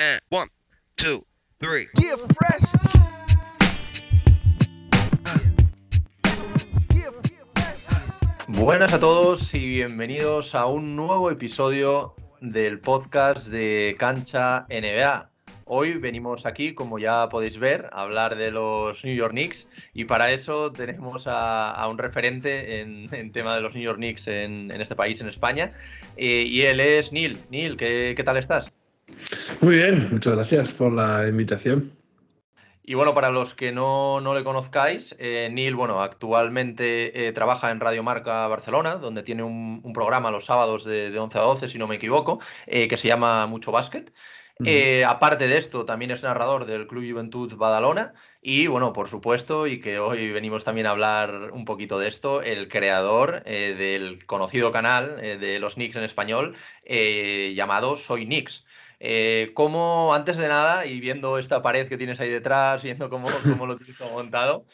And one, two, three. Yeah, fresh. Buenas a todos y bienvenidos a un nuevo episodio del podcast de Cancha NBA. Hoy venimos aquí, como ya podéis ver, a hablar de los New York Knicks y para eso tenemos a, a un referente en, en, tema de los New York Knicks en, en este país, en España, eh, y él es Neil. Neil, ¿qué, ¿qué tal estás? Muy bien, muchas gracias por la invitación. Y bueno, para los que no, no le conozcáis, eh, Neil, bueno, actualmente eh, trabaja en Radio Marca Barcelona, donde tiene un, un programa los sábados de, de, 11 a 12, si no me equivoco, eh, que se llama Mucho Básquet. Uh -huh. aparte de esto, también es narrador del Club Juventud Badalona y, bueno, por supuesto, y que hoy venimos también a hablar un poquito de esto, el creador del conocido canal de los Knicks en español llamado Soy Knicks. Eh, ¿Cómo, antes de nada, y viendo esta pared que tienes ahí detrás, viendo cómo, lo tienes montado,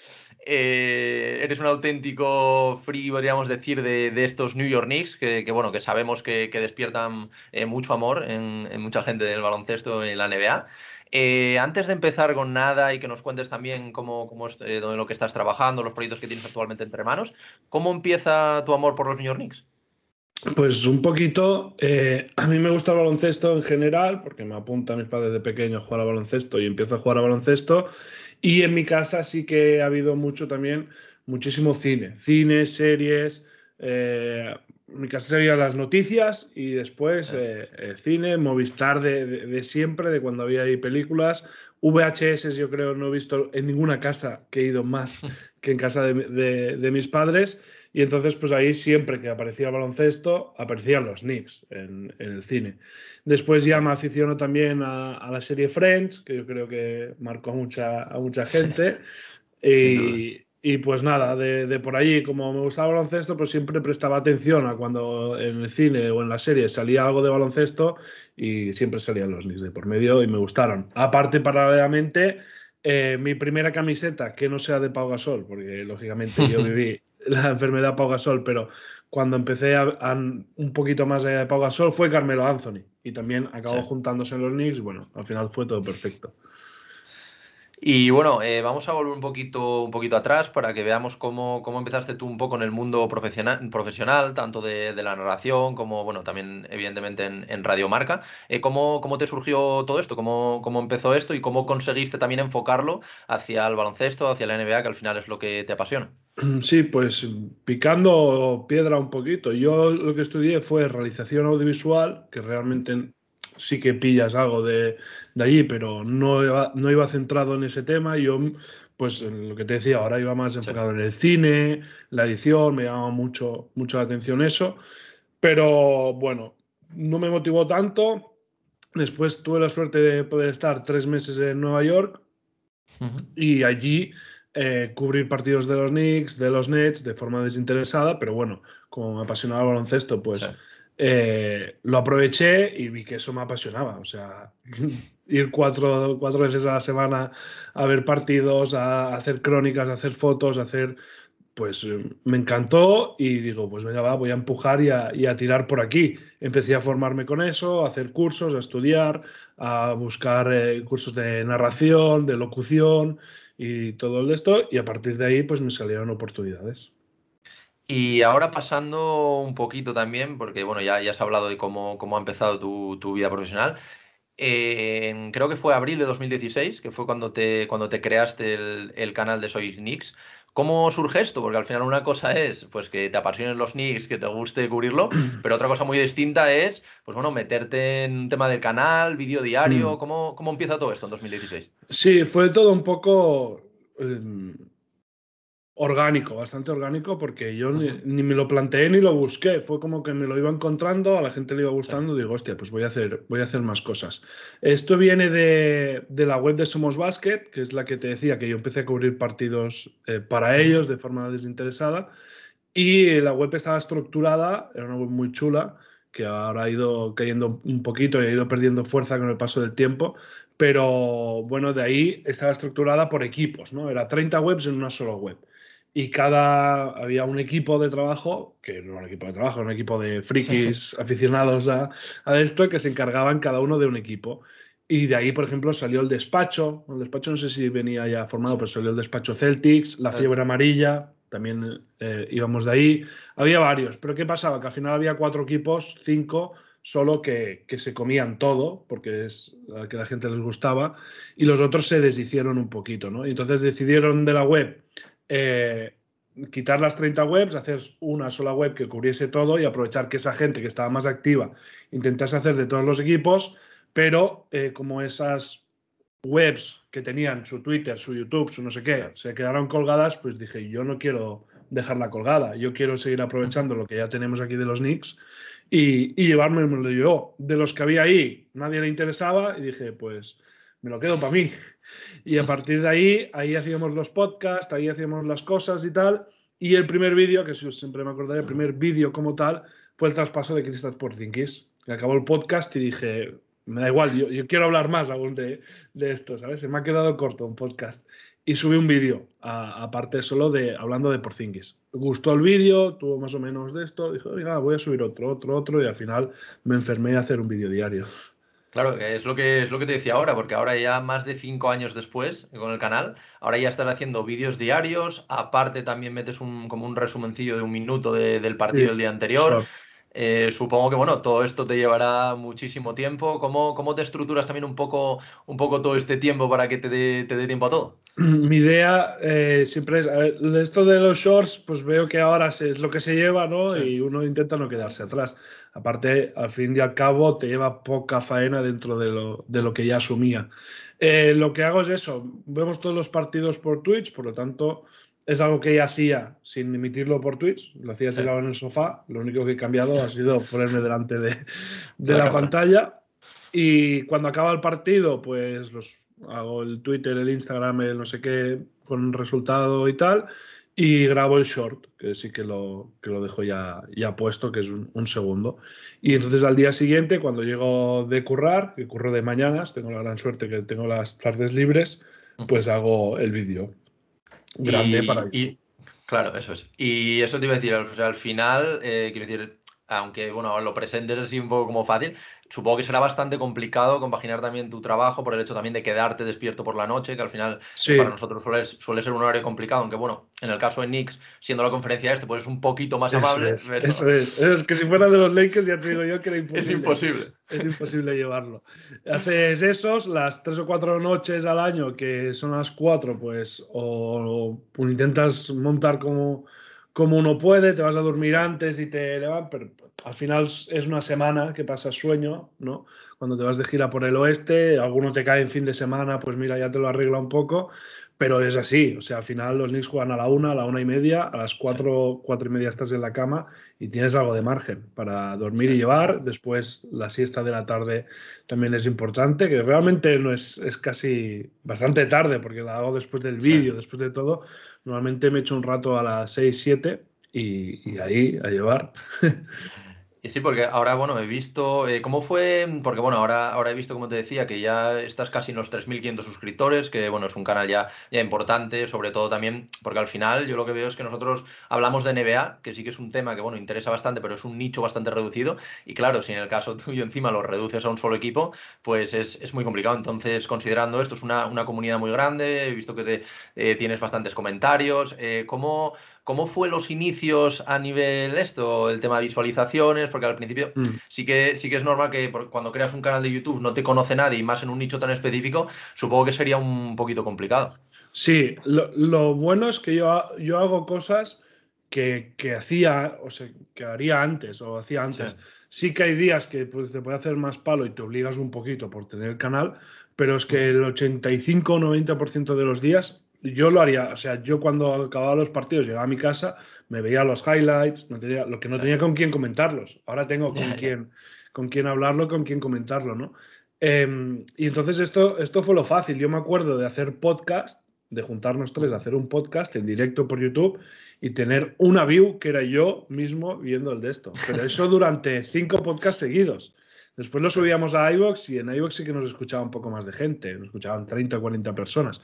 eh, eres un auténtico free, podríamos decir, de, estos New York Knicks, que, bueno, que sabemos que, despiertan eh, mucho amor en, mucha gente del baloncesto en la NBA. Eh, antes de empezar con nada y que nos cuentes también cómo, es, lo que estás trabajando, los proyectos que tienes actualmente entre manos, ¿cómo empieza tu amor por los New York Knicks? Pues un poquito, eh, a mí me gusta el baloncesto en general, porque me apuntan mis padres de pequeño a jugar a baloncesto y empiezo a jugar a baloncesto. Y en mi casa sí que ha habido mucho también, muchísimo cine, cine, series. Eh, mi casa se las noticias y después eh, el cine, Movistar de, de, de, siempre, de cuando había ahí películas. VHS yo creo no he visto en ninguna casa que he ido más que en casa de, de mis padres. Y entonces, pues ahí siempre que aparecía el baloncesto, aparecían los Knicks en, en el cine. Después ya me aficiono también a, a, la serie Friends, que yo creo que marcó a mucha, a mucha gente. y, y, pues nada, de, de, por allí, como me gustaba el baloncesto, pues siempre prestaba atención a cuando en el cine o en la serie salía algo de baloncesto y siempre salían los Knicks de por medio y me gustaron. Aparte, paralelamente, eh, mi primera camiseta, que no sea de Pau Gasol, porque lógicamente yo viví la enfermedad Pau Gasol, pero cuando empecé a, a, un poquito más allá de Pau Gasol fue Carmelo Anthony y también acabó sí. juntándose en los Knicks. Bueno, al final fue todo perfecto. Y bueno, eh, vamos a volver un poquito, un poquito atrás para que veamos cómo, cómo empezaste tú un poco en el mundo profesional, profesional tanto de, la narración como, bueno, también evidentemente en, en Radio Marca. Eh, ¿cómo, ¿cómo, te surgió todo esto? ¿Cómo, ¿Cómo empezó esto y cómo conseguiste también enfocarlo hacia el baloncesto, hacia la NBA, que al final es lo que te apasiona? Sí, pues picando piedra un poquito. Yo lo que estudié fue realización audiovisual, que realmente sí que pillas algo de, de allí, pero no iba, no iba centrado en ese tema. Yo, pues lo que te decía, ahora iba más enfocado sí. en el cine, la edición, me llamaba mucho, mucho la atención eso. Pero bueno, no me motivó tanto. Después tuve la suerte de poder estar tres meses en Nueva York uh -huh. y allí eh, cubrir partidos de los Knicks, de los Nets, de forma desinteresada, pero bueno, como me apasionaba el baloncesto, pues sí. Eh, lo aproveché y vi que eso me apasionaba. O sea, ir cuatro, cuatro veces a la semana a ver partidos, a hacer crónicas, a hacer fotos, a hacer pues me encantó y digo, pues venga, va, voy a empujar y a, tirar por aquí. Empecé a formarme con eso, a hacer cursos, a estudiar, a buscar eh, cursos de narración, de locución y todo esto, y a partir de ahí pues me salieron oportunidades. Y ahora pasando un poquito también, porque bueno, ya, ya has hablado de cómo, cómo ha empezado tu, tu vida profesional. Eh, creo que fue abril de 2016, que fue cuando te, cuando te creaste el, el canal de Soy Knicks. ¿Cómo surge esto? Porque al final una cosa es pues que te apasionen los Knicks, que te guste cubrirlo, pero otra cosa muy distinta es pues bueno, meterte en un tema del canal, vídeo diario. Mm. ¿Cómo, ¿Cómo empieza todo esto en 2016? Sí, fue todo un poco eh, orgánico, bastante orgánico, porque yo ni, ni, me lo planteé ni lo busqué. Fue como que me lo iba encontrando, a la gente le iba gustando, sí. digo, hostia, pues voy a hacer, voy a hacer más cosas. Esto viene de, de, la web de Somos Basket, que es la que te decía que yo empecé a cubrir partidos eh, para ellos de forma desinteresada. Y la web estaba estructurada, era una web muy chula, que ahora ha ido cayendo un poquito y ha ido perdiendo fuerza con el paso del tiempo, pero bueno, de ahí estaba estructurada por equipos, ¿no? Era 30 webs en una sola web y cada había un equipo de trabajo, que no era un equipo de trabajo, era un equipo de frikis aficionados a, a, esto, que se encargaban cada uno de un equipo. Y de ahí, por ejemplo, salió el despacho. El despacho no sé si venía ya formado, pero salió el despacho Celtics, la fiebre amarilla, también eh, íbamos de ahí. Había varios, pero ¿qué pasaba? Que al final había cuatro equipos, cinco, solo que, que se comían todo, porque es a que la gente les gustaba, y los otros se deshicieron un poquito, ¿no? Y entonces decidieron de la web eh, quitar las 30 webs, hacer una sola web que cubriese todo y aprovechar que esa gente que estaba más activa intentase hacer de todos los equipos, pero eh, como esas webs que tenían su Twitter, su YouTube, su no sé qué, se quedaron colgadas, pues dije, yo no quiero dejarla colgada, yo quiero seguir aprovechando lo que ya tenemos aquí de los Knicks y, y llevármelo yo. De los que había ahí, nadie le interesaba y dije, pues me lo quedo para mí. Y a partir de ahí, ahí hacíamos los podcasts, ahí hacíamos las cosas y tal. Y el primer vídeo, que siempre me acordaré, el primer vídeo como tal, fue el traspaso de Kristaps Porzingis. Que acabó el podcast y dije, me da igual, yo, quiero hablar más aún de, de, esto, ¿sabes? Se me ha quedado corto un podcast. Y subí un vídeo, aparte solo de hablando de Porzingis. Gustó el vídeo, tuvo más o menos de esto, dije, oiga, voy a subir otro, otro, otro, y al final me enfermé a hacer un vídeo diario. Claro, es lo que es lo que te decía ahora, porque ahora ya más de cinco años después con el canal, ahora ya estás haciendo vídeos diarios, aparte también metes un, como un resumencillo de un minuto de, del partido sí, del día anterior. Eh, supongo que bueno, todo esto te llevará muchísimo tiempo. ¿Cómo, cómo te estructuras también un poco, un poco todo este tiempo para que te dé, te dé tiempo a todo? Mi idea eh, siempre es, a ver, esto de los shorts, pues veo que ahora es lo que se lleva, ¿no? Sí. Y uno intenta no quedarse atrás. Aparte, al fin y al cabo, te lleva poca faena dentro de lo, de lo que ya asumía. Eh, lo que hago es eso, vemos todos los partidos por Twitch, por lo tanto, es algo que ya hacía sin emitirlo por Twitch, lo hacía tirado sí. en el sofá, lo único que he cambiado ha sido ponerme delante de, de la pantalla. Y cuando acaba el partido, pues los hago el Twitter, el Instagram, el no sé qué, con resultado y tal, y grabo el short, que sí que lo, que lo dejo ya, ya puesto, que es un, un, segundo. Y entonces al día siguiente, cuando llego de currar, que curro de mañanas, tengo la gran suerte que tengo las tardes libres, pues hago el vídeo grande y, para... Y, claro, eso es. Y eso te iba a decir, al, al final, eh, quiero decir, aunque bueno, lo presentes así un poco como fácil, supongo que será bastante complicado compaginar también tu trabajo por el hecho también de quedarte despierto por la noche, que al final sí. para nosotros suele, suele, ser un horario complicado, aunque bueno, en el caso de Knicks, siendo la conferencia este, pues es un poquito más amable. Eso es, pero... eso es. es. que si fuera de los Lakers ya te digo yo que era imposible. Es imposible. Es imposible llevarlo. Haces esos, las tres o cuatro noches al año, que son las cuatro, pues, o, o intentas montar como como uno puede, te vas a dormir antes y te levantas, pero al final es una semana que pasas sueño, ¿no? Cuando te vas de gira por el oeste, alguno te cae en fin de semana, pues mira, ya te lo arregla un poco, pero es así, o sea, al final los Knicks juegan a la una, a la una y media, a las cuatro, cuatro y media estás en la cama y tienes algo de margen para dormir y llevar, después la siesta de la tarde también es importante, que realmente no es, es casi bastante tarde, porque la hago después del vídeo, después de todo, normalmente me echo un rato a las seis, siete y, y ahí a llevar. Y sí, porque ahora, bueno, he visto, eh, ¿cómo fue? Porque, bueno, ahora, ahora he visto, como te decía, que ya estás casi en los 3.500 suscriptores, que, bueno, es un canal ya, ya importante, sobre todo también, porque al final yo lo que veo es que nosotros hablamos de NBA, que sí que es un tema que, bueno, interesa bastante, pero es un nicho bastante reducido, y claro, si en el caso tuyo encima lo reduces a un solo equipo, pues es, es muy complicado. Entonces, considerando esto, es una, una comunidad muy grande, he visto que te, eh, tienes bastantes comentarios, eh, ¿cómo ¿Cómo fue los inicios a nivel esto, el tema de visualizaciones? Porque al principio mm. sí, que, sí que es normal que cuando creas un canal de YouTube no te conoce nadie y más en un nicho tan específico, supongo que sería un poquito complicado. Sí, lo, lo bueno es que yo, yo hago cosas que, que, hacía, o sea, que haría antes o hacía antes. Sí. sí que hay días que pues, te puede hacer más palo y te obligas un poquito por tener el canal, pero es que el 85 o 90% de los días yo lo haría, o sea, yo cuando acababa los partidos llegaba a mi casa, me veía los highlights, no tenía, lo que no tenía con quién comentarlos. Ahora tengo con quién, con quién hablarlo, con quién comentarlo, ¿no? Eh, y entonces esto, esto fue lo fácil. Yo me acuerdo de hacer podcast, de juntarnos tres, de hacer un podcast en directo por YouTube y tener una view que era yo mismo viendo el de esto. Pero eso durante cinco podcasts seguidos. Después lo subíamos a iVoox y en iVoox sí que nos escuchaba un poco más de gente, nos escuchaban 30 o 40 personas.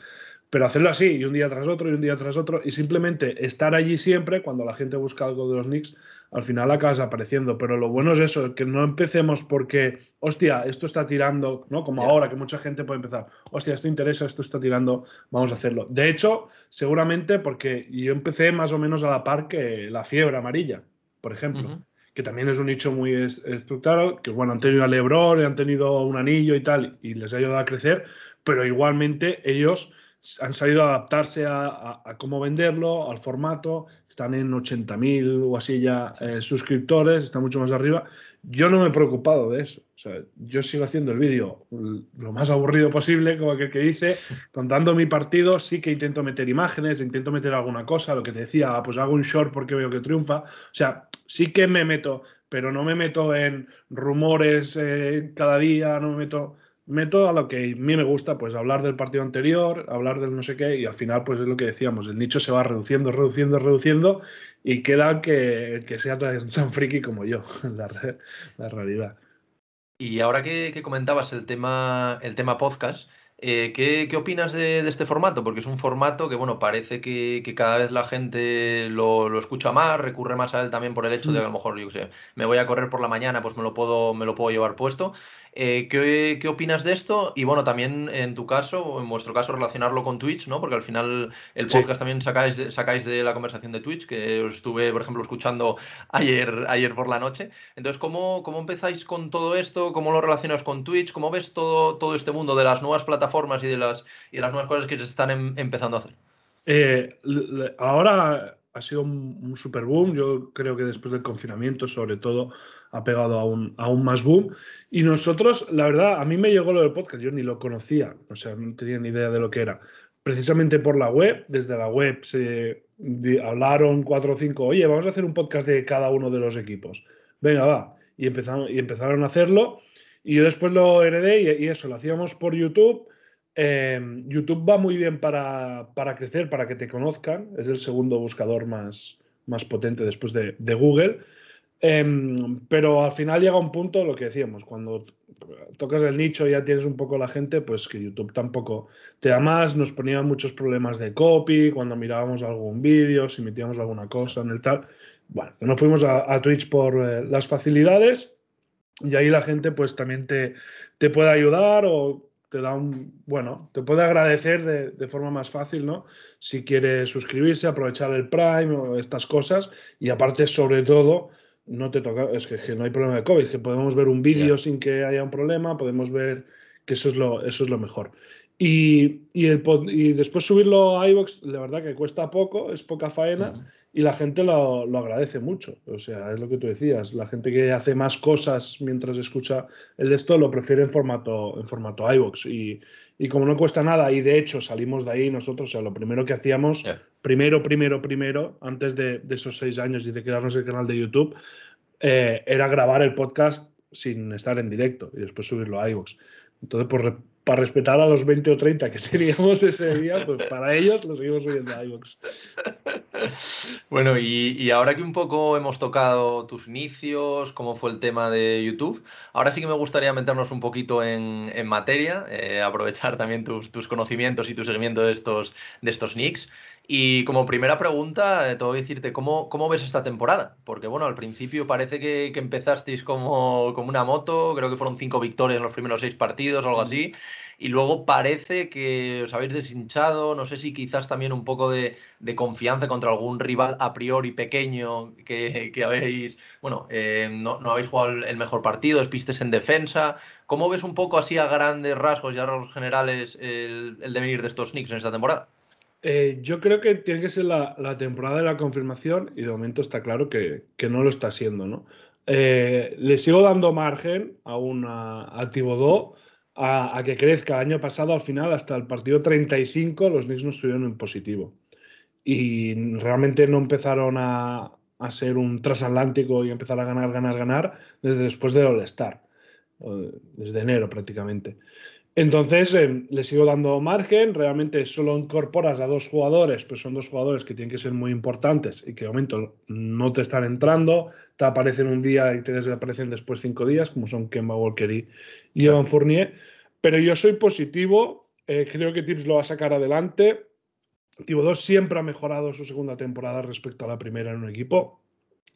Pero hacerlo así, y un día tras otro, y un día tras otro, y simplemente estar allí siempre, cuando la gente busca algo de los Knicks, al final acabas apareciendo. Pero lo bueno es eso, que no empecemos porque, hostia, esto está tirando, ¿no? Como ahora, que mucha gente puede empezar, hostia, esto interesa, esto está tirando, vamos a hacerlo. De hecho, seguramente porque yo empecé más o menos a la par que la fiebre amarilla, por ejemplo. que también es un nicho muy estructurado, que bueno, han tenido a Lebron, han tenido un anillo y tal, y les ha ayudado a crecer, pero igualmente ellos han sabido adaptarse a, cómo venderlo, al formato, están en 80.000 o así ya eh, suscriptores, están mucho más arriba. Yo no me he preocupado de eso. O sea, yo sigo haciendo el vídeo lo más aburrido posible, como aquel que dice, contando mi partido, sí que intento meter imágenes, intento meter alguna cosa, lo que te decía, ah, pues hago un short porque veo que triunfa. O sea, sí que me meto, pero no me meto en rumores eh, cada día, no me meto meto a lo que a mí me gusta, pues hablar del partido anterior, hablar del no sé qué, y al final, pues es lo que decíamos, el nicho se va reduciendo, reduciendo, reduciendo, y queda que, que sea tan, friki como yo, la, la realidad. Y ahora que, comentabas el tema, el tema podcast, eh, ¿qué, ¿qué, opinas de, este formato? Porque es un formato que, bueno, parece que, que cada vez la gente lo, lo, escucha más, recurre más a él también por el hecho de que a lo mejor, yo sé, me voy a correr por la mañana, pues me lo puedo, me lo puedo llevar puesto. Eh, ¿qué, ¿qué, opinas de esto? Y bueno, también en tu caso, o en vuestro caso, relacionarlo con Twitch, ¿no? Porque al final el podcast sí. también sacáis de, sacáis de la conversación de Twitch, que os estuve, por ejemplo, escuchando ayer, ayer por la noche. Entonces, ¿cómo, ¿cómo empezáis con todo esto? ¿Cómo lo relacionas con Twitch? ¿Cómo ves todo, todo este mundo de las nuevas plataformas y de las, y de las nuevas cosas que se están em, empezando a hacer? Eh, ahora ha sido un, super boom. Yo creo que después del confinamiento, sobre todo, ha pegado aún, aún más boom. Y nosotros, la verdad, a mí me llegó lo del podcast, yo ni lo conocía, o sea, no tenía ni idea de lo que era. Precisamente por la web, desde la web se hablaron cuatro o cinco, oye, vamos a hacer un podcast de cada uno de los equipos. Venga, va. Y empezaron, y empezaron a hacerlo. Y yo después lo heredé y eso, lo hacíamos por YouTube. Eh, YouTube va muy bien para, para, crecer, para que te conozcan. Es el segundo buscador más, más potente después de, Google. Eh, pero al final llega un punto, lo que decíamos, cuando tocas el nicho y ya tienes un poco la gente, pues que YouTube tampoco te da más, nos ponía muchos problemas de copy cuando mirábamos algún vídeo, si metíamos alguna cosa en el tal. Bueno, nos fuimos a, a Twitch por eh, las facilidades y ahí la gente pues también te, te puede ayudar o te da un, bueno, te puede agradecer de, de, forma más fácil, ¿no? Si quieres suscribirse, aprovechar el Prime o estas cosas y aparte sobre todo no te toca, es que, que, no hay problema de COVID, que podemos ver un vídeo yeah. sin que haya un problema, podemos ver que eso es lo, eso es lo mejor. Y, y, el, y después subirlo a iVoox, la verdad que cuesta poco, es poca faena uh -huh. y la gente lo, lo, agradece mucho. O sea, es lo que tú decías, la gente que hace más cosas mientras escucha el de esto lo prefiere en formato, en formato iVoox. Y, y como no cuesta nada, y de hecho salimos de ahí nosotros, o sea, lo primero que hacíamos, yeah. primero, primero, primero, antes de, de, esos seis años y de crearnos el canal de YouTube, eh, era grabar el podcast sin estar en directo y después subirlo a iVoox. Entonces, por, para respetar a los 20 o 30 que teníamos ese día, pues para ellos lo seguimos subiendo a iVoox. Bueno, y, y, ahora que un poco hemos tocado tus inicios, cómo fue el tema de YouTube, ahora sí que me gustaría meternos un poquito en, en materia, eh, aprovechar también tus, tus, conocimientos y tu seguimiento de estos, de estos nicks. Y como primera pregunta, eh, tengo que decirte, ¿cómo, ¿cómo, ves esta temporada? Porque bueno, al principio parece que, que, empezasteis como, como una moto, creo que fueron cinco victorias en los primeros seis partidos algo así, y luego parece que os habéis deshinchado, no sé si quizás también un poco de, de confianza contra algún rival a priori pequeño que, que habéis, bueno, eh, no, no, habéis jugado el mejor partido, pistes en defensa. ¿Cómo ves un poco así a grandes rasgos y a rasgos generales el, el devenir de estos Knicks en esta temporada? Eh, yo creo que tiene que ser la, la, temporada de la confirmación y de momento está claro que, que no lo está haciendo, ¿no? Eh, le sigo dando margen a una al Tibodó a, a, que crezca. El año pasado, al final, hasta el partido 35, los Knicks no estuvieron en positivo. Y realmente no empezaron a, a ser un transatlántico y empezar a ganar, ganar, ganar desde después del All-Star, desde enero prácticamente. Entonces, eh, le sigo dando margen. Realmente solo incorporas a dos jugadores, pues son dos jugadores que tienen que ser muy importantes y que de momento no te están entrando. Te aparecen un día y te desaparecen después cinco días, como son Kemba Walker y, Evan Fournier. Pero yo soy positivo. Eh, creo que Tips lo va a sacar adelante. Thibodeau siempre ha mejorado su segunda temporada respecto a la primera en un equipo.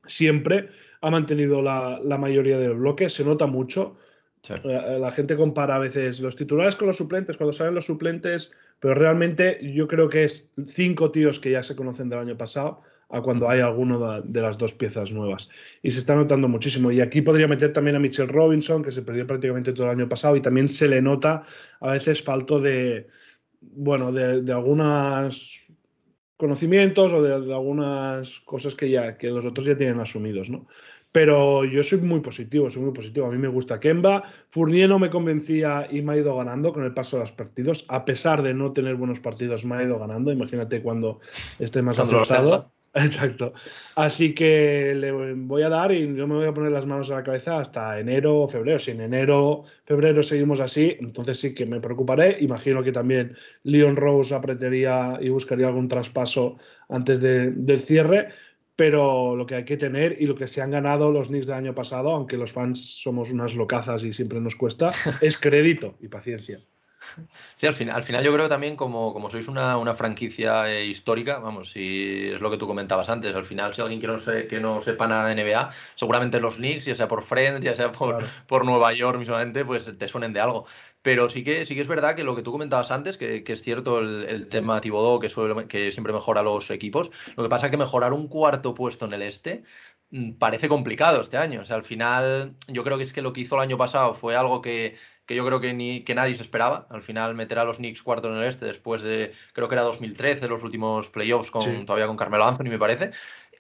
Siempre ha mantenido la, la mayoría del bloque. Se nota mucho la, gente compara a veces los titulares con los suplentes, cuando salen los suplentes, pero realmente yo creo que es cinco tíos que ya se conocen del año pasado a cuando hay alguno de, las dos piezas nuevas. Y se está notando muchísimo. Y aquí podría meter también a Mitchell Robinson, que se perdió prácticamente todo el año pasado, y también se le nota a veces falto de, bueno, de, algunos conocimientos o de, de, algunas cosas que ya que los otros ya tienen asumidos, ¿no? Pero yo soy muy positivo, soy muy positivo. A mí me gusta Kemba. Fournier no me convencía y me ha ido ganando con el paso de los partidos. A pesar de no tener buenos partidos, me ha ido ganando. Imagínate cuando esté más acertado. Exacto. Así que le voy a dar y yo me voy a poner las manos a la cabeza hasta enero o febrero. Si en enero, febrero seguimos así, entonces sí que me preocuparé. Imagino que también Leon Rose apretaría y buscaría algún traspaso antes del cierre pero lo que hay que tener y lo que se han ganado los Knicks del año pasado, aunque los fans somos unas locazas y siempre nos cuesta, es crédito y paciencia. Sí, al final, al final yo creo también como, como sois una, una franquicia eh, histórica, vamos, si es lo que tú comentabas antes, al final si alguien que no, que no sepa nada de NBA, seguramente los Knicks, ya sea por Friends, ya sea por, por Nueva York mismamente, pues te suenen de algo. Pero sí que, sí que es verdad que lo que tú comentabas antes, que, que es cierto el, el tema Tibodó, que, que siempre mejora los equipos, lo que pasa es que mejorar un cuarto puesto en el este mm, parece complicado este año. O sea, al final yo creo que es que lo que hizo el año pasado fue algo que, que yo creo que, ni, que nadie se esperaba. Al final meter a los Knicks cuarto en el este después de, creo que era 2013, los últimos playoffs con, todavía con Carmelo Anthony, me parece.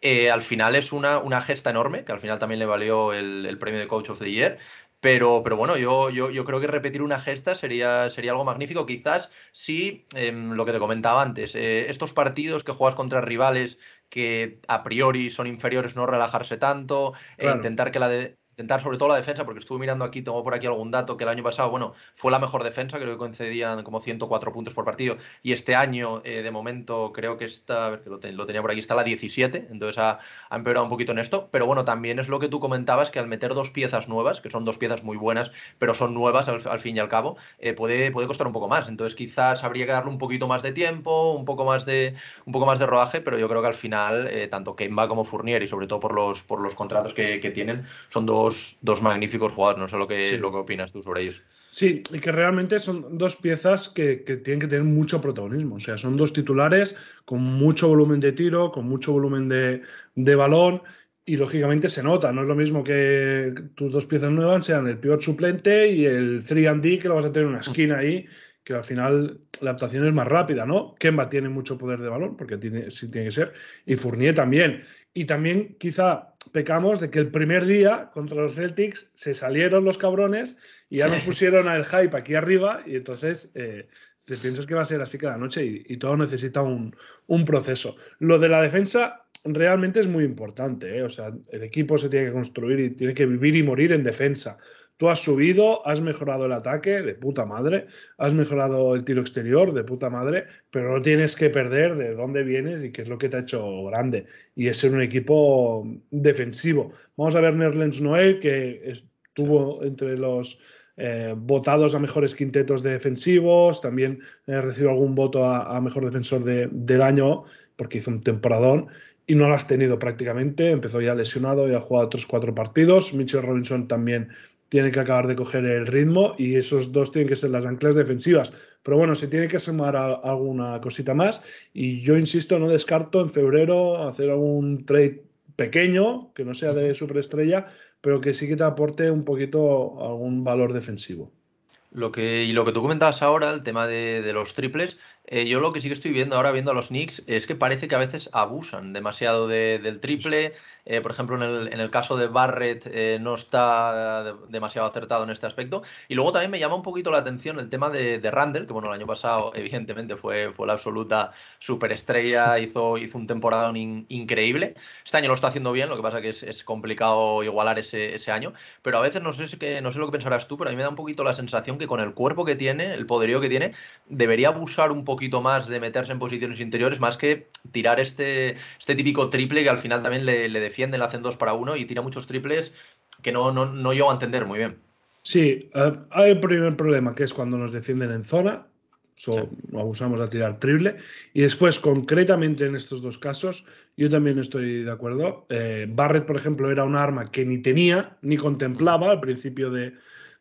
Eh, al final es una, una gesta enorme, que al final también le valió el, el premio de Coach of the Year. Pero, pero bueno, yo, yo, yo, creo que repetir una gesta sería, sería algo magnífico. Quizás sí, em, lo que te comentaba antes, eh, estos partidos que juegas contra rivales que a priori son inferiores, no relajarse tanto, e intentar que la, de, intentar sobre todo la defensa, porque estuve mirando aquí, tengo por aquí algún dato que el año pasado, bueno, fue la mejor defensa, creo que concedían como 104 puntos por partido, y este año, eh, de momento, creo que está, a que lo, tenía por aquí, está la 17, entonces ha, empeorado un poquito en esto, pero bueno, también es lo que tú comentabas, que al meter dos piezas nuevas, que son dos piezas muy buenas, pero son nuevas al, fin y al cabo, eh, puede, puede costar un poco más, entonces quizás habría que darle un poquito más de tiempo, un poco más de, un poco más de rodaje, pero yo creo que al final, eh, tanto Kemba como Fournier, y sobre todo por los, por los contratos que, que tienen, son dos dos, magníficos jugadores. No sé lo que, lo que opinas tú sobre ellos. Sí, y que realmente son dos piezas que, tienen que tener mucho protagonismo. O sea, son dos titulares con mucho volumen de tiro, con mucho volumen de, de balón y lógicamente se nota. No es lo mismo que tus dos piezas nuevas sean el pivot suplente y el 3D que lo vas a tener en una esquina ahí que al final la adaptación es más rápida, ¿no? Kemba tiene mucho poder de balón, porque tiene, sí tiene que ser, y Fournier también. Y también quizá pecamos de que el primer día contra los Celtics se salieron los cabrones y ya nos pusieron al hype aquí arriba y entonces eh, te piensas que va a ser así cada noche y, todo necesita un, un, proceso. Lo de la defensa realmente es muy importante, ¿eh? o sea, el equipo se tiene que construir y tiene que vivir y morir en defensa. Tú has subido, has mejorado el ataque de puta madre, has mejorado el tiro exterior de puta madre, pero no tienes que perder de dónde vienes y qué es lo que te ha hecho grande. Y es ser un equipo defensivo. Vamos a ver Nerlens Noel, que estuvo entre los eh, votados a mejores quintetos defensivos, también eh, recibió algún voto a, mejor defensor del año porque hizo un temporadón y no lo has tenido prácticamente. Empezó ya lesionado y ha jugado otros cuatro partidos. Mitchell Robinson también tiene que acabar de coger el ritmo y esos dos tienen que ser las anclas defensivas. Pero bueno, se tiene que sumar alguna cosita más y yo insisto, no descarto en febrero hacer algún trade pequeño, que no sea de superestrella, pero que sí que te aporte un poquito algún valor defensivo. Lo que, y lo que tú comentabas ahora, el tema de, de los triples, eh, yo lo que sí que estoy viendo ahora, viendo a los Knicks, es que parece que a veces abusan demasiado del triple. Eh, por ejemplo, en el, en el, caso de Barrett eh, no está demasiado acertado en este aspecto. Y luego también me llama un poquito la atención el tema de, de Randall, que bueno, el año pasado evidentemente fue, fue la absoluta superestrella, hizo, hizo un temporada increíble. Este año lo está haciendo bien, lo que pasa que es, complicado igualar ese, ese, año. Pero a veces no sé, que, no sé lo que pensarás tú, pero a mí me da un poquito la sensación que con el cuerpo que tiene, el poderío que tiene, debería abusar un poquito más de meterse en posiciones interiores, más que tirar este, este típico triple que al final también le, le defienden, le hacen dos para uno y tira muchos triples que no, no, no llego a entender muy bien. Sí, eh, hay el primer problema que es cuando nos defienden en zona, so, abusamos de tirar triple. Y después, concretamente en estos dos casos, yo también estoy de acuerdo. Eh, Barrett, por ejemplo, era un arma que ni tenía ni contemplaba al principio de,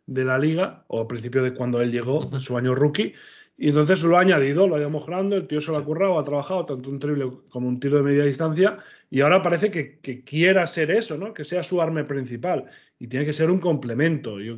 de la liga, o al principio de cuando él llegó, en su año rookie. Y entonces lo ha añadido, lo ha ido mejorando, el tío se lo ha currado, ha trabajado tanto un triple como un tiro de media distancia y ahora parece que, que, quiera ser eso, ¿no? que sea su arma principal y tiene que ser un complemento. Yo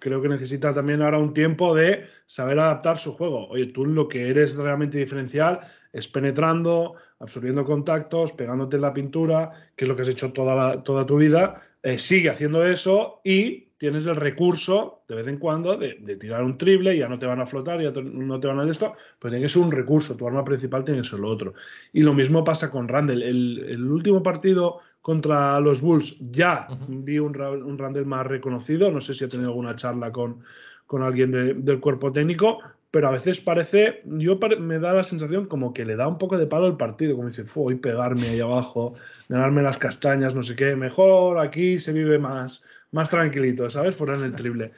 creo que necesita también ahora un tiempo de saber adaptar su juego. Oye, tú lo que eres realmente diferencial es penetrando, absorbiendo contactos, pegándote en la pintura, que es lo que has hecho toda, la, toda tu vida. Eh, sigue haciendo eso y tienes el recurso de vez en cuando de, de, tirar un triple, ya no te van a flotar, ya te, no te van a esto, pero tiene que ser un recurso, tu arma principal tiene que ser lo otro. Y lo mismo pasa con Randall. El, el último partido contra los Bulls ya uh -huh. vi un, un, Randall más reconocido, no sé si ha tenido alguna charla con, con alguien de, del cuerpo técnico, pero a veces parece, yo me da la sensación como que le da un poco de palo el partido, como dice, hoy pegarme ahí abajo, ganarme las castañas, no sé qué, mejor aquí se vive más más tranquilito, ¿sabes? Fuera en el triple.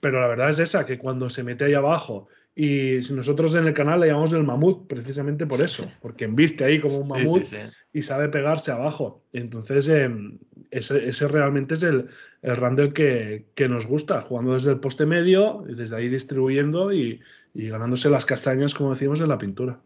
Pero la verdad es esa, que cuando se mete ahí abajo, y si nosotros en el canal le llamamos el mamut precisamente por eso, porque embiste ahí como un mamut sí, sí, sí. y sabe pegarse abajo. Entonces, eh, ese, ese, realmente es el, el Randall que, que, nos gusta, jugando desde el poste medio, y desde ahí distribuyendo y, y ganándose las castañas, como decimos, en la pintura.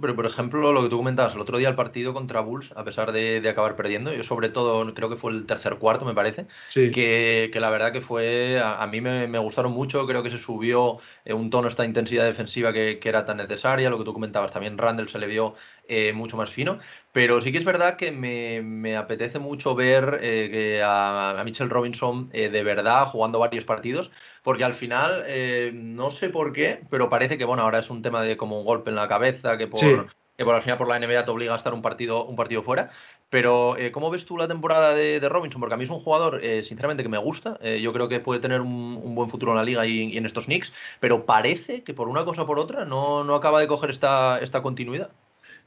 Pero, por ejemplo, lo que tú comentabas, el otro día el partido contra Bulls, a pesar de, de, acabar perdiendo, yo sobre todo creo que fue el tercer cuarto, me parece, sí. que, que, la verdad que fue, a, a mí me, me, gustaron mucho, creo que se subió eh, un tono esta intensidad defensiva que, que, era tan necesaria, lo que tú comentabas, también Randall se le vio eh, mucho más fino, pero sí que es verdad que me, me apetece mucho ver eh, que a, a, Mitchell Robinson eh, de verdad jugando varios partidos, porque al final, eh, no sé por qué, pero parece que bueno, ahora es un tema de como un golpe en la cabeza, que por, sí. que por al final por la NBA te obliga a estar un partido, un partido fuera, pero, ¿cómo ves tú la temporada de, de, Robinson? Porque a mí es un jugador, sinceramente, que me gusta. Yo creo que puede tener un, un, buen futuro en la liga y, y, en estos Knicks, pero parece que por una cosa o por otra no, no acaba de coger esta, esta continuidad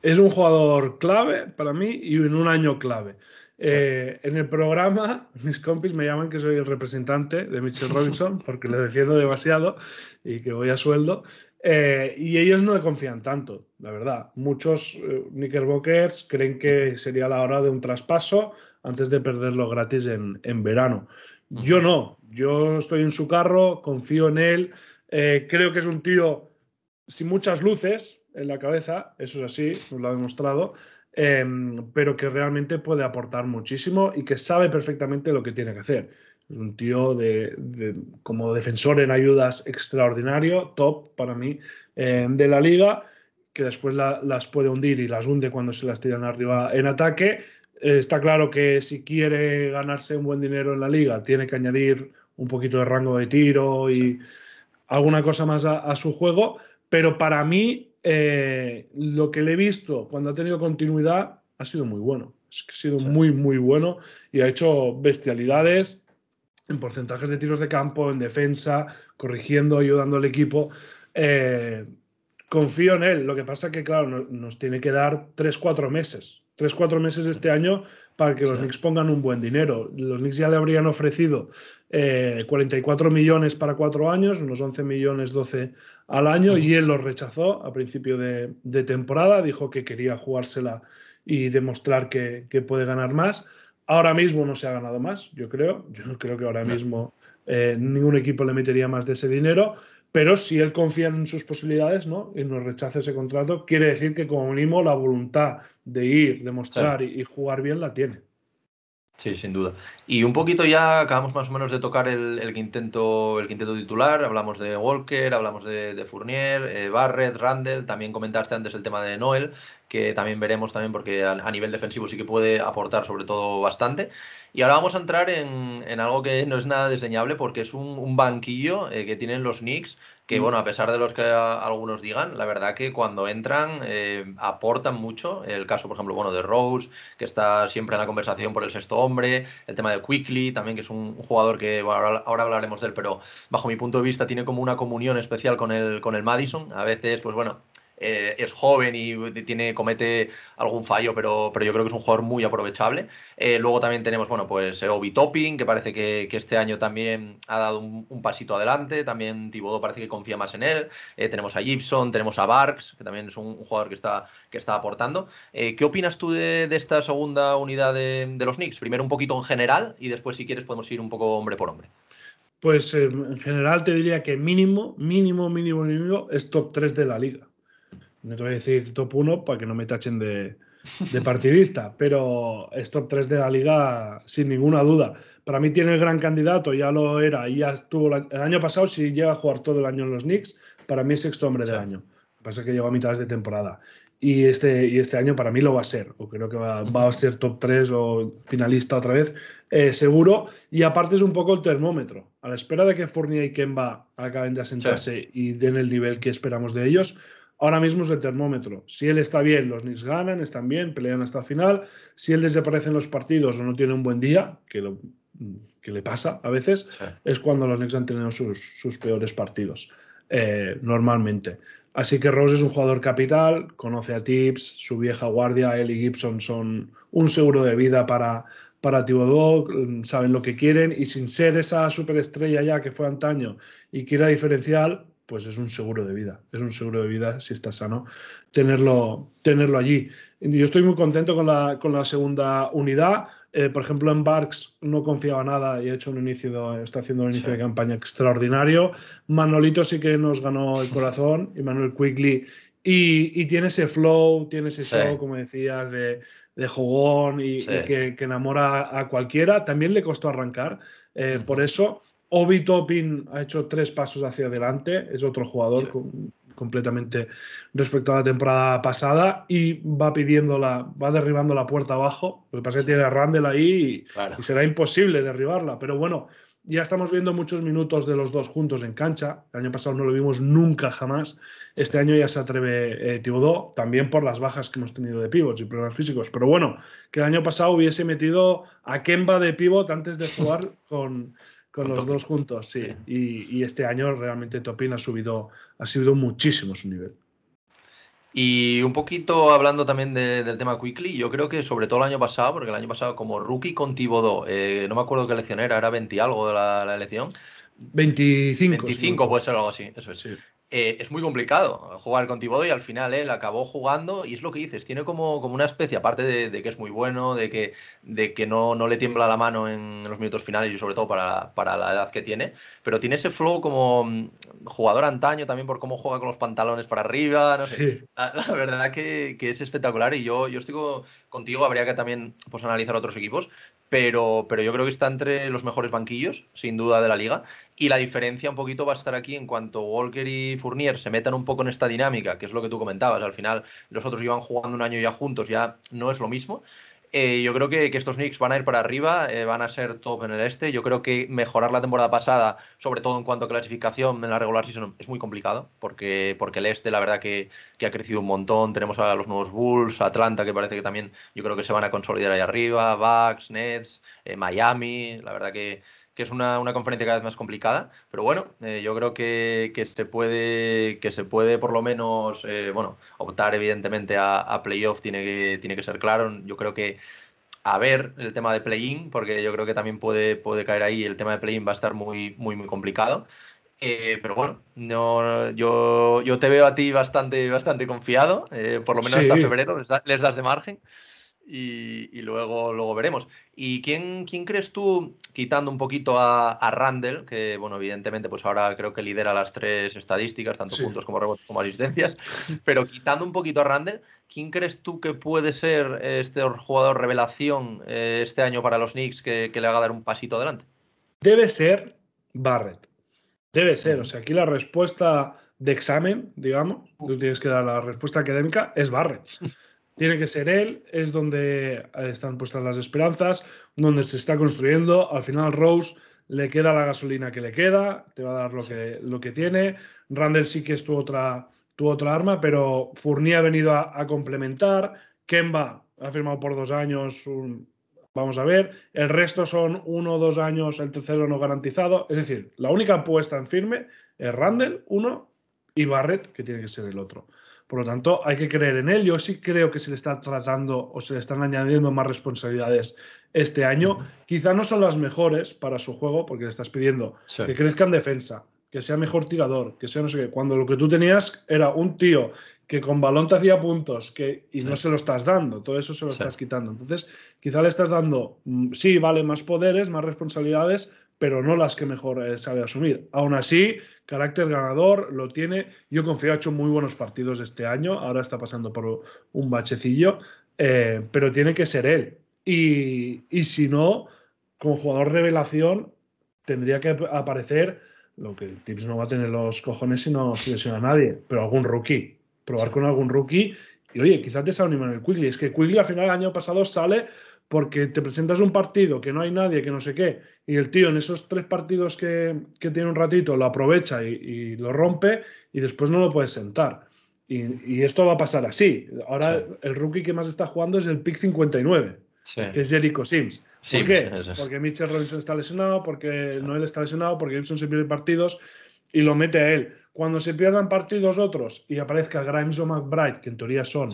es un jugador clave para mí y en un año clave. Eh, en el programa, mis compis me llaman que soy el representante de Mitchell Robinson porque le defiendo demasiado y que voy a sueldo. Eh, y ellos no le confían tanto, la verdad. Muchos eh, Knickerbockers creen que sería la hora de un traspaso antes de perderlo gratis en, en verano. Yo no, yo estoy en su carro, confío en él. Eh, creo que es un tío sin muchas luces, en la cabeza, eso es así, nos lo ha demostrado, eh, pero que realmente puede aportar muchísimo y que sabe perfectamente lo que tiene que hacer. Es un tío de, de como defensor en ayudas extraordinario, top para mí, eh, de la liga, que después la, las puede hundir y las hunde cuando se las tiran arriba en ataque. Eh, está claro que si quiere ganarse un buen dinero en la liga, tiene que añadir un poquito de rango de tiro y sí. alguna cosa más a, a su juego, pero para mí eh, lo que le he visto cuando ha tenido continuidad ha sido muy bueno. Ha sido sí. muy, muy bueno y ha hecho bestialidades en porcentajes de tiros de campo, en defensa, corrigiendo, ayudando al equipo. Eh, confío en él. Lo que pasa es que, claro, nos tiene que dar 3-4 meses. 3-4 meses este año para que los Knicks pongan un buen dinero. Los Knicks ya le habrían ofrecido eh, 44 millones para cuatro años, unos 11 millones 12 al año, uh -huh. y él los rechazó a principio de, de, temporada, dijo que quería jugársela y demostrar que, que, puede ganar más. Ahora mismo no se ha ganado más, yo creo. Yo creo que ahora mismo eh, ningún equipo le metería más de ese dinero, pero si él confía en sus posibilidades ¿no? y nos rechaza ese contrato, quiere decir que como mínimo la voluntad de ir, demostrar sí. y, y, jugar bien la tiene. Sí, sin duda. Y un poquito ya acabamos más o menos de tocar el, quinteto, el quinteto titular. Hablamos de Walker, hablamos de, Fournier, eh, Barrett, Randall. También comentaste antes el tema de Noel, que también veremos también porque a, nivel defensivo sí que puede aportar sobre todo bastante. Y ahora vamos a entrar en, algo que no es nada diseñable porque es un, un banquillo eh, que tienen los Knicks que Mm. bueno, a pesar de los que algunos digan, la verdad que cuando entran eh, aportan mucho. El caso, por ejemplo, bueno, de Rose, que está siempre en la conversación por el sexto hombre, el tema de Quickly, también que es un, un jugador que bueno, ahora, ahora hablaremos de él, pero bajo mi punto de vista tiene como una comunión especial con el, con el Madison. A veces, pues bueno, eh, es joven y tiene, comete algún fallo, pero, pero yo creo que es un jugador muy aprovechable. Eh, luego también tenemos, bueno, pues eh, Obi Topping, que parece que, este año también ha dado un, pasito adelante. También Thibodeau parece que confía más en él. Tenemos a Gibson, tenemos a Barks, que también es un, jugador que está, que está aportando. ¿Qué opinas tú de, de esta segunda unidad de, de los Knicks? Primero un poquito en general y después, si quieres, podemos ir un poco hombre por hombre. Pues en general te diría que mínimo, mínimo, mínimo, mínimo es top 3 de la liga. No te voy a decir top 1 para que no me tachen de, de partidista, pero es top 3 de la liga sin ninguna duda. Para mí tiene el gran candidato, ya lo era, y ya estuvo la- el año pasado, si llega a jugar todo el año en los Knicks, para mí es sexto hombre del Sí. año. Lo que pasa es que llegó a mitad de temporada. Y este, y este año para mí lo va a ser, o creo que va, va a ser top 3 o finalista otra vez, eh, seguro. Y aparte es un poco el termómetro. A la espera de que Fournier y Kemba acaben de asentarse y den el nivel que esperamos de ellos, ahora mismo es el termómetro. Si él está bien, los Knicks ganan, están bien, pelean hasta el final. Si él desaparece en los partidos o no tiene un buen día, que, lo- que le pasa a veces, es cuando los Knicks han tenido sus, sus peores partidos, eh, normalmente. Así que Rose es un jugador capital, conoce a Tips, su vieja guardia, él y Gibson son un seguro de vida para, para Thibodeau, saben lo que quieren y sin ser esa superestrella ya que fue antaño y que era diferencial, pues es un seguro de vida. Es un seguro de vida, si está sano, tenerlo, tenerlo allí. Yo estoy muy contento con la, con la segunda unidad. Eh, por ejemplo, en Barks no confiaba nada y ha hecho un inicio de- está haciendo un inicio Sí. de campaña extraordinario. Manolito sí que nos ganó el corazón, y Manuel Quickly, y, y tiene ese flow, tiene ese Sí. show, como decías, de, de jugón y, Sí. y que, que enamora a cualquiera. También le costó arrancar. eh. Por eso, Obi Toppin ha hecho tres pasos hacia adelante. Es otro jugador Sí. con- completamente respecto a la temporada pasada y va pidiendo la, va derribando la puerta abajo. Lo que pasa es que tiene a Randall ahí y, Claro. y será imposible derribarla. Pero bueno, ya estamos viendo muchos minutos de los dos juntos en cancha. El año pasado no lo vimos nunca jamás. Este año ya se atreve eh, Thibodeau, también por las bajas que hemos tenido de pivots y problemas físicos. Pero bueno, que el año pasado hubiese metido a Kemba de pivot antes de jugar con, con los dos juntos, sí. Sí. Y, y este año realmente Topin ha subido, ha subido muchísimo su nivel. Y un poquito hablando también de- del tema Quickly, yo creo que sobre todo el año pasado, porque el año pasado como rookie con Thibodeau, eh, no me acuerdo qué elección era, era 20 y algo de la, la elección, 25. 25 puede ser algo así, eso es. Sí. Eh, es muy complicado jugar con Thibodeau y al final él acabó jugando y es lo que dices, tiene como, como una especie, aparte de, de que es muy bueno, de que, de que no, no le tiembla la mano en los minutos finales y sobre todo para, para la edad que tiene, pero tiene ese flow como mm, jugador antaño también por cómo juega con los pantalones para arriba, no sé. Sí. La, la verdad que, que es espectacular y yo, yo estoy co- contigo, habría que también pues, analizar otros equipos, pero, pero yo creo que está entre los mejores banquillos, sin duda, de la liga. Y la diferencia un poquito va a estar aquí en cuanto Walker y Fournier se metan un poco en esta dinámica, que es lo que tú comentabas. Al final, los otros iban jugando un año ya juntos, ya no es lo mismo. Eh, yo creo que, estos Knicks van a ir para arriba, eh, van a ser top en el este. Yo creo que mejorar la temporada pasada, sobre todo en cuanto a clasificación en la regular season, es muy complicado, porque, porque el este, la verdad, que, que ha crecido un montón. Tenemos a los nuevos Bulls, Atlanta, que parece que también yo creo que se van a consolidar ahí arriba, Bucks, Nets, eh, Miami. La verdad que, que es una, una conferencia cada vez más complicada. Pero bueno, eh, yo creo que, que se puede, que se puede por lo menos, eh, bueno, optar evidentemente a, a playoff tiene que, tiene que ser claro. Yo creo que a ver el tema de play-in, porque yo creo que también puede, puede caer ahí. El tema de play-in va a estar muy, muy, muy complicado. Eh, pero bueno, no, yo, yo te veo a ti bastante, bastante confiado, eh, por lo menos Sí. hasta febrero, les, da- les das de margen y, y luego, luego veremos. ¿Y quién, quién crees tú, quitando un poquito a, a Randall, que bueno, evidentemente pues ahora creo que lidera las tres estadísticas, tanto Sí. puntos como rebotes como asistencias, pero quitando un poquito a Randall, ¿quién crees tú que puede ser este jugador revelación eh, este año para los Knicks que, que le haga dar un pasito adelante? Debe ser Barrett. Debe ser. O sea, aquí la respuesta de examen, digamos, tú tienes que dar la respuesta académica, es Barrett. Tiene que ser él, es donde están puestas las esperanzas, donde se está construyendo. Al final, Rose le queda la gasolina que le queda, te va a dar lo, que, lo que tiene. Randall sí que es tu otra, tu otra arma, pero Fournier ha venido a, complementar. Kemba ha firmado por dos años, vamos a ver. El resto son uno o dos años, el tercero no garantizado. Es decir, la única apuesta en firme es Randall, uno, y Barrett, que tiene que ser el otro. Por lo tanto, hay que creer en él. Yo sí creo que se le está tratando o se le están añadiendo más responsabilidades este año. Quizá no son las mejores para su juego, porque le estás pidiendo que crezca en defensa, que sea mejor tirador, que sea no sé qué. Cuando lo que tú tenías era un tío que con balón te hacía puntos que, y no se lo estás dando, todo eso se lo estás quitando. Entonces, quizá le estás dando, mm, sí, vale, más poderes, más responsabilidades, pero no las que mejor eh, sabe asumir. Aún así, carácter ganador lo tiene. Yo confío, ha hecho muy buenos partidos este año, ahora está pasando por un bachecillo, eh, pero tiene que ser él. Y, si no, como jugador revelación, tendría que aparecer lo que Tips no va a tener los cojones si no se lesiona a nadie, pero algún rookie. Probar con algún rookie y oye, quizás te en el Quigley. Es que Quigley al final el año pasado sale porque te presentas un partido que no hay nadie, que no sé qué, y el tío en esos tres partidos que, tiene un ratito lo aprovecha y, lo rompe y después no lo puedes sentar. Y, esto va a pasar así. Ahora el rookie que más está jugando es el pick 59, que es Jericho Sims. ¿Por qué? Porque Mitchell Robinson está lesionado, porque Noel está lesionado, porque Gibson se pierde partidos y lo mete a él. Cuando se pierdan partidos otros y aparezca Grimes o McBride, que en teoría son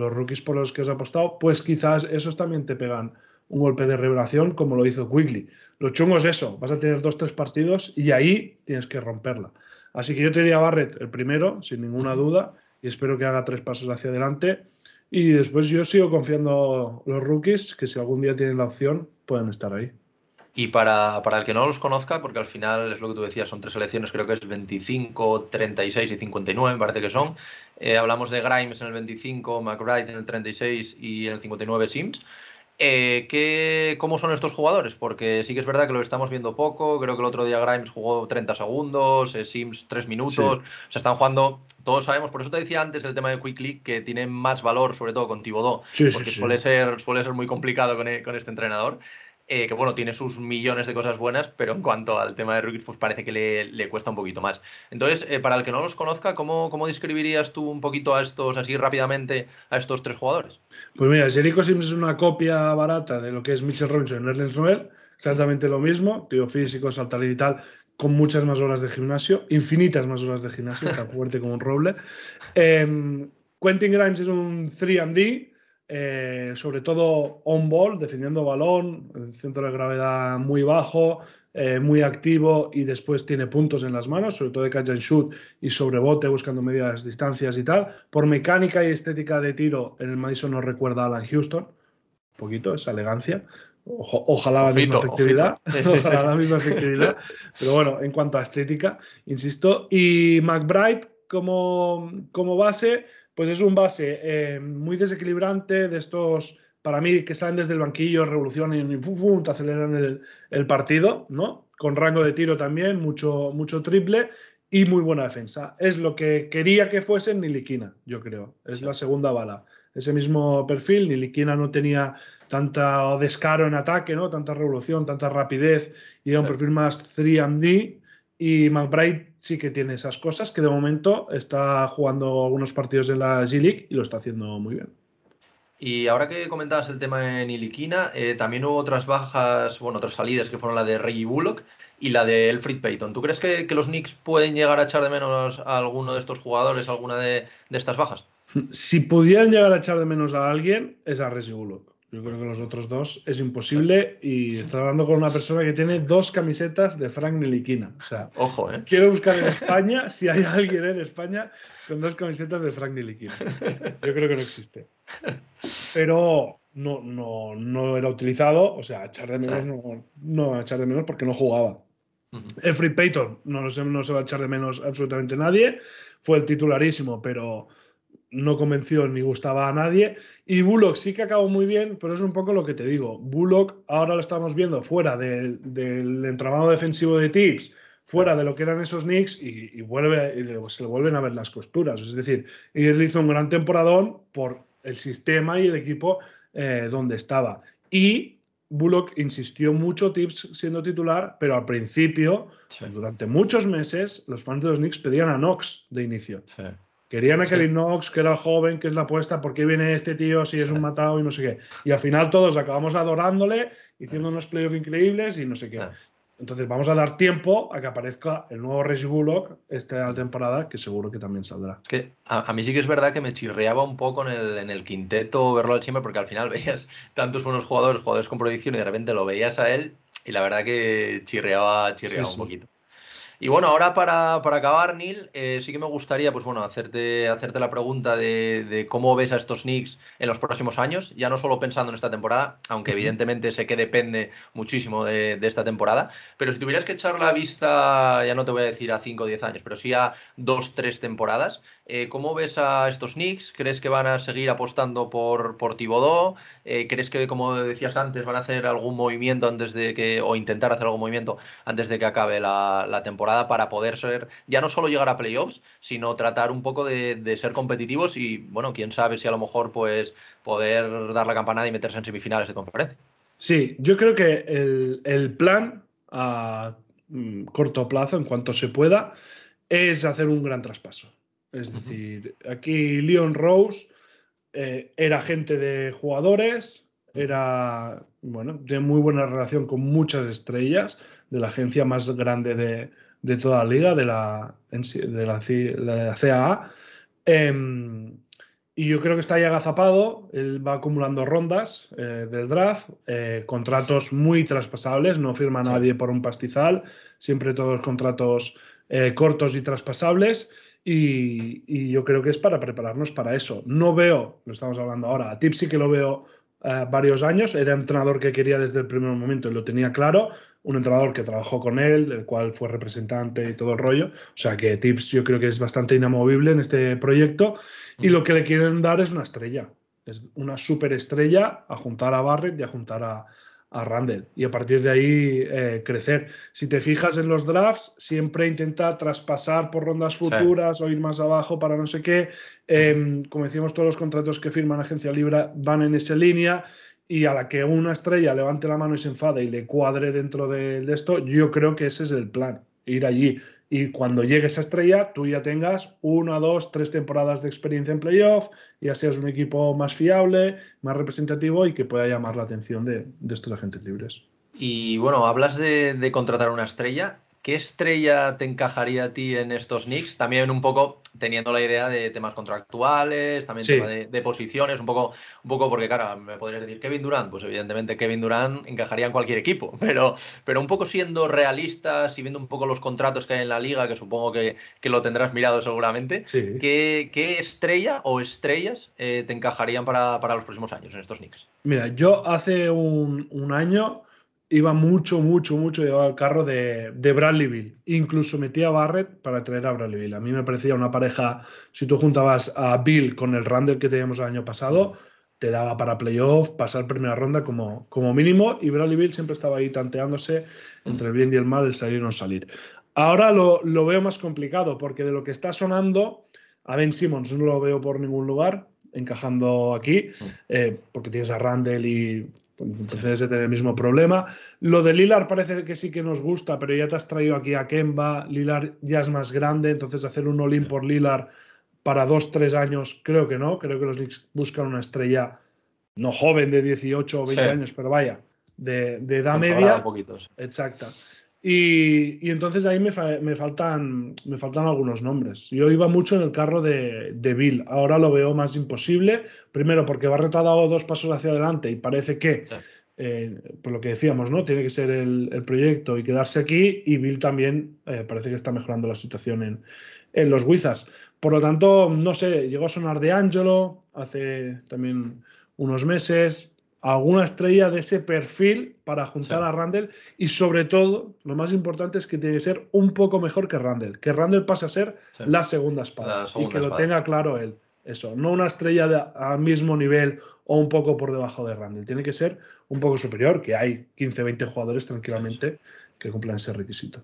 los rookies por los que has apostado, pues quizás esos también te pegan un golpe de revelación como lo hizo Quigley. Lo chungo es eso, vas a tener dos, tres partidos y ahí tienes que romperla. Así que yo te diría Barrett el primero, sin ninguna duda, y espero que haga tres pasos hacia adelante. Y después yo sigo confiando los rookies, que si algún día tienen la opción, pueden estar ahí. Y para, para, el que no los conozca, porque al final es lo que tú decías, son tres elecciones, creo que es 25, 36 y 59, me parece que son. Eh, hablamos de Grimes en el 25, McBride en el 36 y en el 59 Sims. Eh, ¿qué, ¿Cómo son estos jugadores? Porque sí que es verdad que lo estamos viendo poco. Creo que el otro día Grimes jugó 30 segundos, eh, Sims 3 minutos. O sea, están jugando, todos sabemos, por eso te decía antes el tema de Quickly, que tiene más valor, sobre todo con Tibodó, porque Suele, ser, suele ser muy complicado con, con este entrenador. Eh, que bueno, tiene sus millones de cosas buenas, pero en cuanto al tema de rookies, pues parece que le, cuesta un poquito más. Entonces, eh, para el que no los conozca, ¿cómo, ¿cómo, describirías tú un poquito a estos, así rápidamente, a estos tres jugadores? Pues mira, Jericho Sims es una copia barata de lo que es Mitchell Robinson y Ernest Noel, exactamente lo mismo, tío físico, saltarín y tal, con muchas más horas de gimnasio, infinitas más horas de gimnasio, tan fuerte como un roble. Em, Quentin Grimes es un 3D, eh, sobre todo on ball, defendiendo balón, el centro de gravedad muy bajo, eh, muy activo y después tiene puntos en las manos, sobre todo de catch and shoot y sobrebote buscando medias distancias y tal. Por mecánica y estética de tiro, en el Madison nos recuerda a Alan Houston, un poquito, esa elegancia. ojalá la misma efectividad. ojalá la misma efectividad. Pero bueno, en cuanto a estética, insisto. Y McBride como, como base, pues es un base eh, muy desequilibrante de estos, para mí, que salen desde el banquillo, revolucionan y te aceleran el, partido, ¿no? Con rango de tiro también, mucho, mucho triple y muy buena defensa. Es lo que quería que fuese Niliquina, yo creo. Es la segunda bala. Ese mismo perfil, Niliquina no tenía tanta descaro en ataque, ¿no? Tanta revolución, tanta rapidez, y era un perfil más 3D y McBride sí que tiene esas cosas, que de momento está jugando algunos partidos en la G-League y lo está haciendo muy bien. Y ahora que comentabas el tema en Iliquina, eh, también hubo otras bajas, bueno, otras salidas que fueron la de Reggie Bullock y la de Elfrid Payton. ¿Tú crees que, los Knicks pueden llegar a echar de menos a alguno de estos jugadores, alguna de, de estas bajas? Si pudieran llegar a echar de menos a alguien, es a Reggie Bullock. Yo creo que los otros dos es imposible y estoy hablando con una persona que tiene dos camisetas de Frank Neliquina. O sea, ojo, ¿eh? Quiero buscar en España si hay alguien en España con dos camisetas de Frank Neliquina. Yo creo que no existe. Pero no, no, no era utilizado, o sea, echar de menos no, no echar de menos porque no jugaba. El Free Payton no, no se va a echar de menos absolutamente nadie. Fue el titularísimo, pero no convenció ni gustaba a nadie. Y Bullock sí que acabó muy bien, pero es un poco lo que te digo. Bullock ahora lo estamos viendo fuera del entramado defensivo de Tips, fuera de lo que eran esos Knicks y, vuelve, y se le vuelven a ver las costuras. Es decir, él hizo un gran temporadón por el sistema y el equipo eh, donde estaba. Y Bullock insistió mucho, Tips siendo titular, pero al principio, durante muchos meses, los fans de los Knicks pedían a Knox de inicio. Querían a Kelly Knox, que era joven, que es la apuesta, ¿por qué viene este tío si es un matado y no sé qué? Y al final todos acabamos adorándole, haciendo unos playoffs increíbles y no sé qué. Entonces vamos a dar tiempo a que aparezca el nuevo Reggie Bullock esta temporada, que seguro que también saldrá. que a, mí sí que es verdad que me chirreaba un poco en el, en el quinteto verlo al siempre, porque al final veías tantos buenos jugadores, jugadores con proyección, y de repente lo veías a él, y la verdad que chirreaba, chirreaba un poquito. Y bueno, ahora para, acabar, Neil, eh, sí que me gustaría, pues bueno, hacerte, hacerte la pregunta de, cómo ves a estos Knicks en los próximos años, ya no solo pensando en esta temporada, aunque evidentemente sé que depende muchísimo de, esta temporada, pero si tuvieras que echar la vista, ya no te voy a decir a 5 o 10 años, pero sí a 2, 3 temporadas, eh, ¿Cómo ves a estos Knicks? ¿Crees que van a seguir apostando por, por Tibodó? Eh, ¿Crees que, como decías antes, van a hacer algún movimiento antes de que, o intentar hacer algún movimiento antes de que acabe la, temporada para poder ser, ya no solo llegar a playoffs, sino tratar un poco de, ser competitivos y, bueno, quién sabe si a lo mejor pues poder dar la campanada y meterse en semifinales de conferencia? Sí, yo creo que el, el plan a mm, corto plazo, en cuanto se pueda, es hacer un gran traspaso es decir, aquí Leon Rose eh, era gente de jugadores, era bueno, de muy buena relación con muchas estrellas de la agencia más grande de, toda la liga, de la, de la, CAA. Em, y yo creo que está ahí agazapado, él va acumulando rondas eh, del draft, eh, contratos muy traspasables, no firma nadie por un pastizal, siempre todos contratos cortos y traspasables. Y, yo creo que es para prepararnos para eso. No veo, lo estamos hablando ahora, a Tipsy que lo veo eh, varios años, era entrenador que quería desde el primer momento y lo tenía claro, un entrenador que trabajó con él, el cual fue representante y todo el rollo. O sea que Tips yo creo que es bastante inamovible en este proyecto. Y lo que le quieren dar es una estrella, es una superestrella a juntar a Barrett y a juntar a, a Randall y a partir de ahí eh, crecer. Si te fijas en los drafts, siempre intenta traspasar por rondas futuras o ir más abajo para no sé qué. Em, como decíamos, todos los contratos que firman Agencia Libre van en esa línea y a la que una estrella levante la mano y se enfade y le cuadre dentro de, de esto, yo creo que ese es el plan, ir allí y cuando llegue esa estrella, tú ya tengas una, dos, tres temporadas de experiencia en playoff, ya seas un equipo más fiable, más representativo y que pueda llamar la atención de, estos agentes libres. Y bueno, hablas de, de contratar una estrella. ¿Qué estrella te encajaría a ti en estos Knicks? También un poco teniendo la idea de temas contractuales, también tema de, posiciones, un poco, un poco porque, claro, me podrías decir Kevin Durant, pues evidentemente Kevin Durant encajaría en cualquier equipo, pero, pero un poco siendo realistas y viendo un poco los contratos que hay en la liga, que supongo que, lo tendrás mirado seguramente, ¿qué, estrella o estrellas eh, te encajarían para, los próximos años en estos Knicks? Mira, yo hace un, un año iba mucho, mucho, mucho llevaba el carro de, de Bradley Bill. Incluso metía a Barrett para traer a Bradley Bill. A mí me parecía una pareja, si tú juntabas a Bill con el Randall que teníamos el año pasado, te daba para playoff, pasar primera ronda como, como mínimo, y Bradley Bill siempre estaba ahí tanteándose entre el bien y el mal, el salir o no salir. Ahora lo, lo veo más complicado, porque de lo que está sonando, a Ben Simmons no lo veo por ningún lugar, encajando aquí, eh, porque tienes a Randall y entonces de tener el mismo problema. Lo de Lilar parece que sí que nos gusta, pero ya te has traído aquí a Kemba. Lilar ya es más grande, entonces hacer un all por Lilar para dos, tres años, creo que no. Creo que los Knicks buscan una estrella no joven de 18 o 20 años, pero vaya, de, de edad media. Exacta. Y, entonces ahí me, faltan, me faltan algunos nombres. Yo iba mucho en el carro de, Bill, ahora lo veo más imposible. Primero porque Barrett ha dado dos pasos hacia adelante y parece que, eh, por lo que decíamos, ¿no? tiene que ser el, proyecto y quedarse aquí. Y Bill también eh, parece que está mejorando la situación en, en los Wizards. Por lo tanto, no sé, llegó a sonar de Angelo hace también unos meses alguna estrella de ese perfil para juntar a Randall y sobre todo, lo más importante es que tiene que ser un poco mejor que Randall, que Randall pase a ser la segunda espada y que lo tenga claro él. Eso, no una estrella al mismo nivel o un poco por debajo de Randall, tiene que ser un poco superior, que hay 15, 20 jugadores tranquilamente que cumplan ese requisito.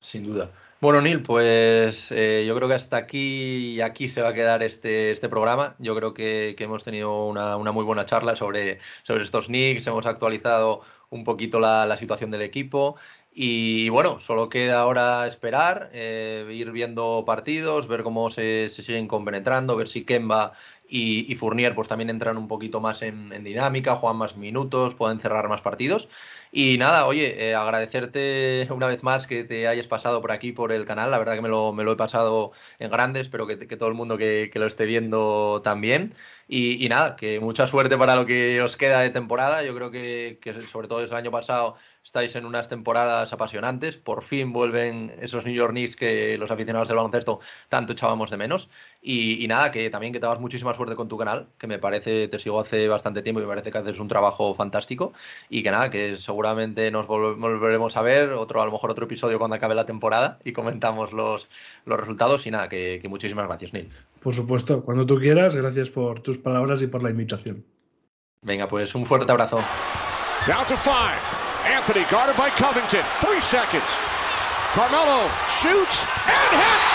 Sin duda. Bueno, Neil, pues eh, yo creo que hasta aquí y aquí se va a quedar este, este programa. Yo creo que, hemos tenido una, muy buena charla sobre, sobre estos Knicks, hemos actualizado un poquito la, situación del equipo. Y bueno, solo queda ahora esperar, eh, ir viendo partidos, ver cómo se, se, siguen compenetrando, ver si Kemba y, Fournier pues también entran un poquito más en, dinámica, juegan más minutos, pueden cerrar más partidos. Y nada, oye, eh, agradecerte una vez más que te hayas pasado por aquí, por el canal. La verdad que me lo, me lo he pasado en grande. Espero que, que todo el mundo que, que, lo esté viendo también. Y, y, nada, que mucha suerte para lo que os queda de temporada. Yo creo que, que sobre todo desde el año pasado estáis en unas temporadas apasionantes. Por fin vuelven esos New York Knicks que los aficionados del baloncesto tanto echábamos de menos. Y, nada, que también que te hagas muchísima suerte con tu canal, que me parece, te sigo hace bastante tiempo y me parece que haces un trabajo fantástico. Y que nada, que seguramente nos volveremos a ver, otro, a lo mejor otro episodio cuando acabe la temporada y comentamos los, los resultados. Y nada, que, que muchísimas gracias, Neil. Por supuesto, cuando tú quieras, gracias por tus palabras y por la invitación. Venga, pues un fuerte abrazo. Down to five. Anthony guarded by Covington. Three seconds. Carmelo shoots and hits.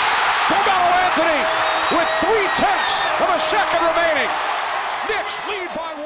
Carmelo Anthony with three tenths of a second remaining. Knicks lead by one.